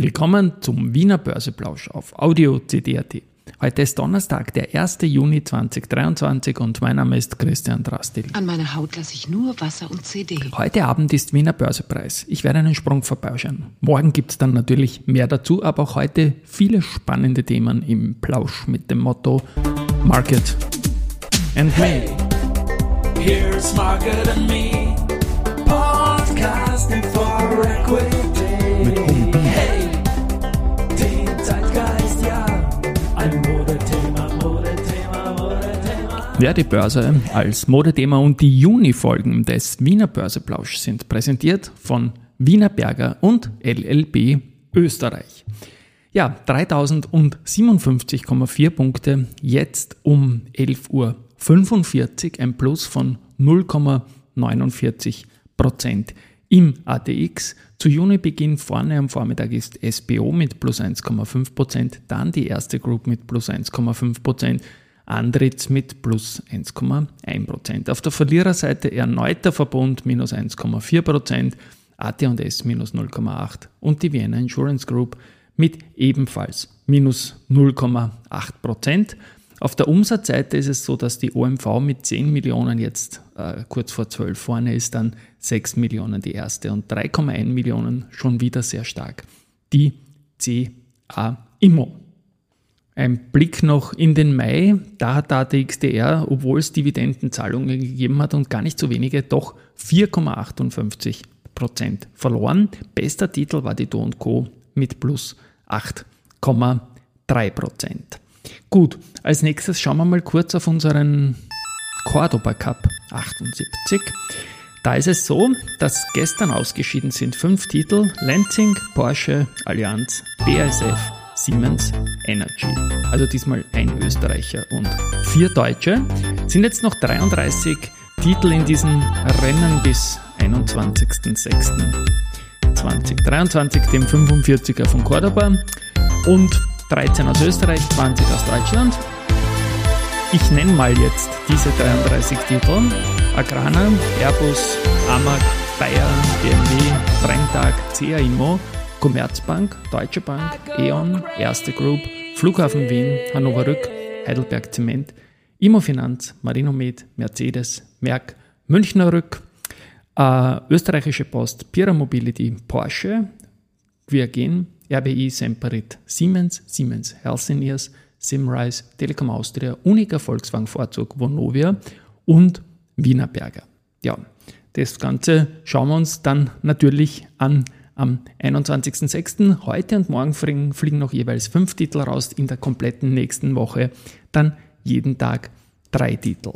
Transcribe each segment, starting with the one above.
Willkommen zum Wiener Börseplausch auf Audio CD.at. Heute ist Donnerstag, der 1. Juni 2023 und mein Name ist Christian Drastil. An meiner Haut lasse ich nur Wasser und CD. Heute Abend ist Wiener Börsepreis. Ich werde einen Sprung vorbeischauen. Morgen gibt es dann natürlich mehr dazu, aber auch heute viele spannende Themen im Plausch mit dem Motto Market and Me. Here's Market and Me, Ja, die Börse als Modethema und die Juni-Folgen des Wiener Börseplausch sind präsentiert von Wiener Berger und LLB Österreich. Ja, 3057,4 Punkte, jetzt um 11.45 Uhr, ein Plus von 0,49 Prozent. Im ATX zu Junibeginn vorne am Vormittag ist SBO mit plus 1,5 Prozent, dann die erste Group mit plus 1,5 Prozent, Andritz mit plus 1,1 Prozent. Auf der Verliererseite erneut der Verbund minus 1,4 Prozent, AT&S minus 0,8 und die Vienna Insurance Group mit ebenfalls minus 0,8 Prozent. Auf der Umsatzseite ist es so, dass die OMV mit 10 Millionen jetzt äh, kurz vor 12 vorne ist, dann 6 Millionen die erste und 3,1 Millionen schon wieder sehr stark. Die CA Immo. Ein Blick noch in den Mai, da hat ATXDR, obwohl es Dividendenzahlungen gegeben hat und gar nicht so wenige, doch 4,58 Prozent verloren. Bester Titel war die Do Co. mit plus 8,3 Prozent. Gut, als nächstes schauen wir mal kurz auf unseren Cordoba Cup 78. Da ist es so, dass gestern ausgeschieden sind fünf Titel: Lansing, Porsche, Allianz, BASF, Siemens, Energy. Also diesmal ein Österreicher und vier Deutsche. Sind jetzt noch 33 Titel in diesem Rennen bis 21.06.2023, dem 45er von Cordoba und 13 aus Österreich, 20 aus Deutschland. Ich nenne mal jetzt diese 33 Titel. Agrana, Airbus, Amag, Bayer, BMW, Brenntag, CA Immo, Commerzbank, Deutsche Bank, E.ON, Erste Group, Flughafen Wien, Hannover Rück, Heidelberg Zement, Immofinanz, Marinomed, Mercedes, Merck, Münchner Rück, äh, Österreichische Post, Pira Mobility, Porsche, Quergen, RBI, Semperit, Siemens, Siemens Healthineers, Simrise, Telekom Austria, Unica Volkswagen Vorzug, Vonovia und Wienerberger. Ja, das Ganze schauen wir uns dann natürlich an am 21.06. Heute und morgen fliegen, noch jeweils fünf Titel raus in der kompletten nächsten Woche. Dann jeden Tag drei Titel.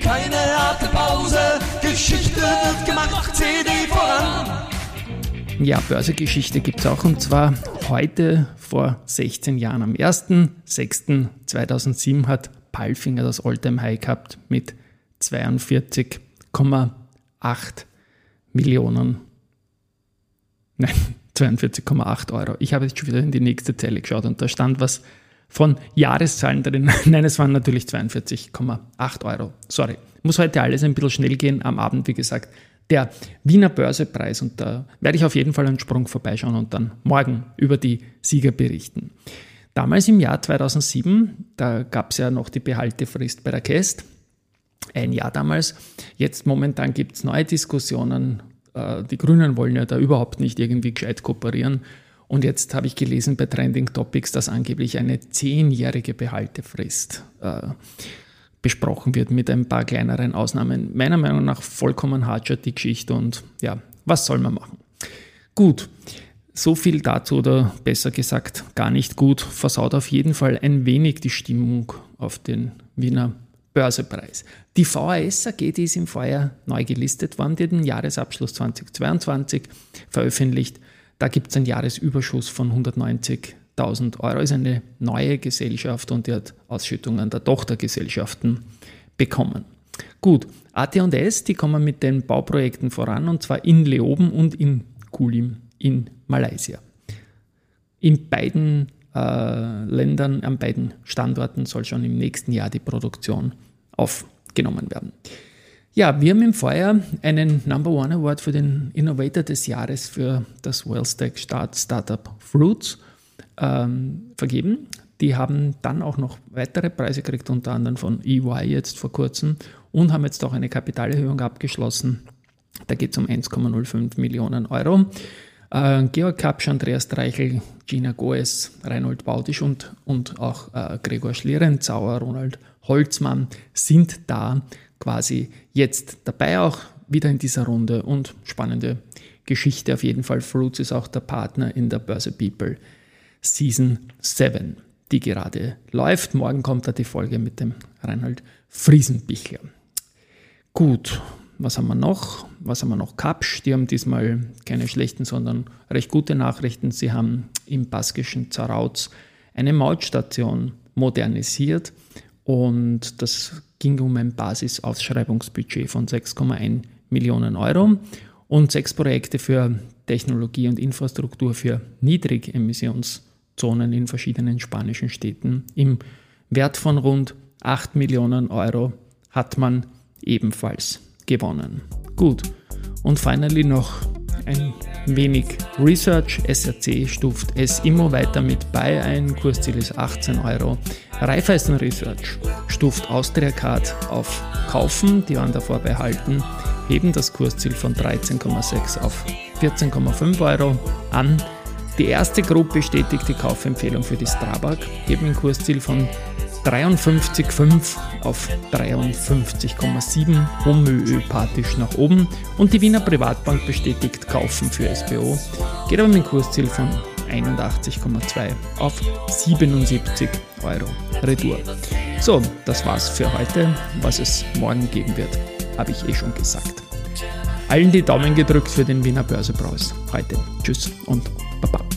Keine harte Pause, Geschichte wird gemacht, CD voran. Ja, Börsegeschichte gibt es auch und zwar heute vor 16 Jahren. Am 1.6.2007 hat Palfinger das Alltime High gehabt mit 42,8 Millionen. Nein, 42,8 Euro. Ich habe jetzt schon wieder in die nächste Zelle geschaut und da stand was von Jahreszahlen drin. Nein, es waren natürlich 42,8 Euro. Sorry. Muss heute alles ein bisschen schnell gehen. Am Abend, wie gesagt, der Wiener Börsepreis und da werde ich auf jeden Fall einen Sprung vorbeischauen und dann morgen über die Sieger berichten. Damals im Jahr 2007, da gab es ja noch die Behaltefrist bei der Käst, ein Jahr damals. Jetzt momentan gibt es neue Diskussionen. Äh, Die Grünen wollen ja da überhaupt nicht irgendwie gescheit kooperieren. Und jetzt habe ich gelesen bei Trending Topics, dass angeblich eine zehnjährige Behaltefrist äh, besprochen wird mit ein paar kleineren Ausnahmen. Meiner Meinung nach vollkommen hartschert die Geschichte und ja, was soll man machen? Gut, so viel dazu oder besser gesagt gar nicht gut, versaut auf jeden Fall ein wenig die Stimmung auf den Wiener Börsepreis. Die VAS AG, die ist im Vorjahr neu gelistet worden, die den Jahresabschluss 2022 veröffentlicht. Da gibt es einen Jahresüberschuss von 190.000 Euro. Ist eine neue Gesellschaft und die hat Ausschüttungen der Tochtergesellschaften bekommen. Gut, AT&S, die kommen mit den Bauprojekten voran und zwar in Leoben und in Kulim in Malaysia. In beiden äh, Ländern, an beiden Standorten soll schon im nächsten Jahr die Produktion aufgenommen werden. Ja, wir haben im Vorjahr einen Number One Award für den Innovator des Jahres für das Wellstack Start Startup Fruits ähm, vergeben. Die haben dann auch noch weitere Preise gekriegt, unter anderem von EY jetzt vor kurzem und haben jetzt auch eine Kapitalerhöhung abgeschlossen. Da geht es um 1,05 Millionen Euro. Äh, Georg Kapsch, Andreas Dreichel, Gina Goes, Reinhold Baudisch und, und auch äh, Gregor Schlierenzauer, Ronald Holzmann sind da quasi jetzt dabei auch wieder in dieser Runde und spannende Geschichte auf jeden Fall. Fruits ist auch der Partner in der Börse People Season 7, die gerade läuft. Morgen kommt da die Folge mit dem Reinhold Friesenbichler. Gut, was haben wir noch? Was haben wir noch? Kapsch, die haben diesmal keine schlechten, sondern recht gute Nachrichten. Sie haben im baskischen Zarauz eine Mautstation modernisiert und das ging um ein Basisausschreibungsbudget von 6,1 Millionen Euro und sechs Projekte für Technologie und Infrastruktur für Niedrigemissionszonen in verschiedenen spanischen Städten im Wert von rund 8 Millionen Euro hat man ebenfalls gewonnen. Gut, und finally noch ein wenig Research. SRC stuft es immer weiter mit bei ein. Kursziel ist 18 Euro. Raiffeisen Research stuft Austria Card auf Kaufen. Die waren davor behalten, heben das Kursziel von 13,6 auf 14,5 Euro an. Die erste Gruppe bestätigt die Kaufempfehlung für die Strabag, heben ein Kursziel von 53,5 auf 53,7 homöopathisch nach oben und die Wiener Privatbank bestätigt Kaufen für SBO, geht aber mit dem Kursziel von 81,2 auf 77 Euro Retour. So, das war's für heute. Was es morgen geben wird, habe ich eh schon gesagt. Allen die Daumen gedrückt für den Wiener Börsepreis heute. Tschüss und Baba.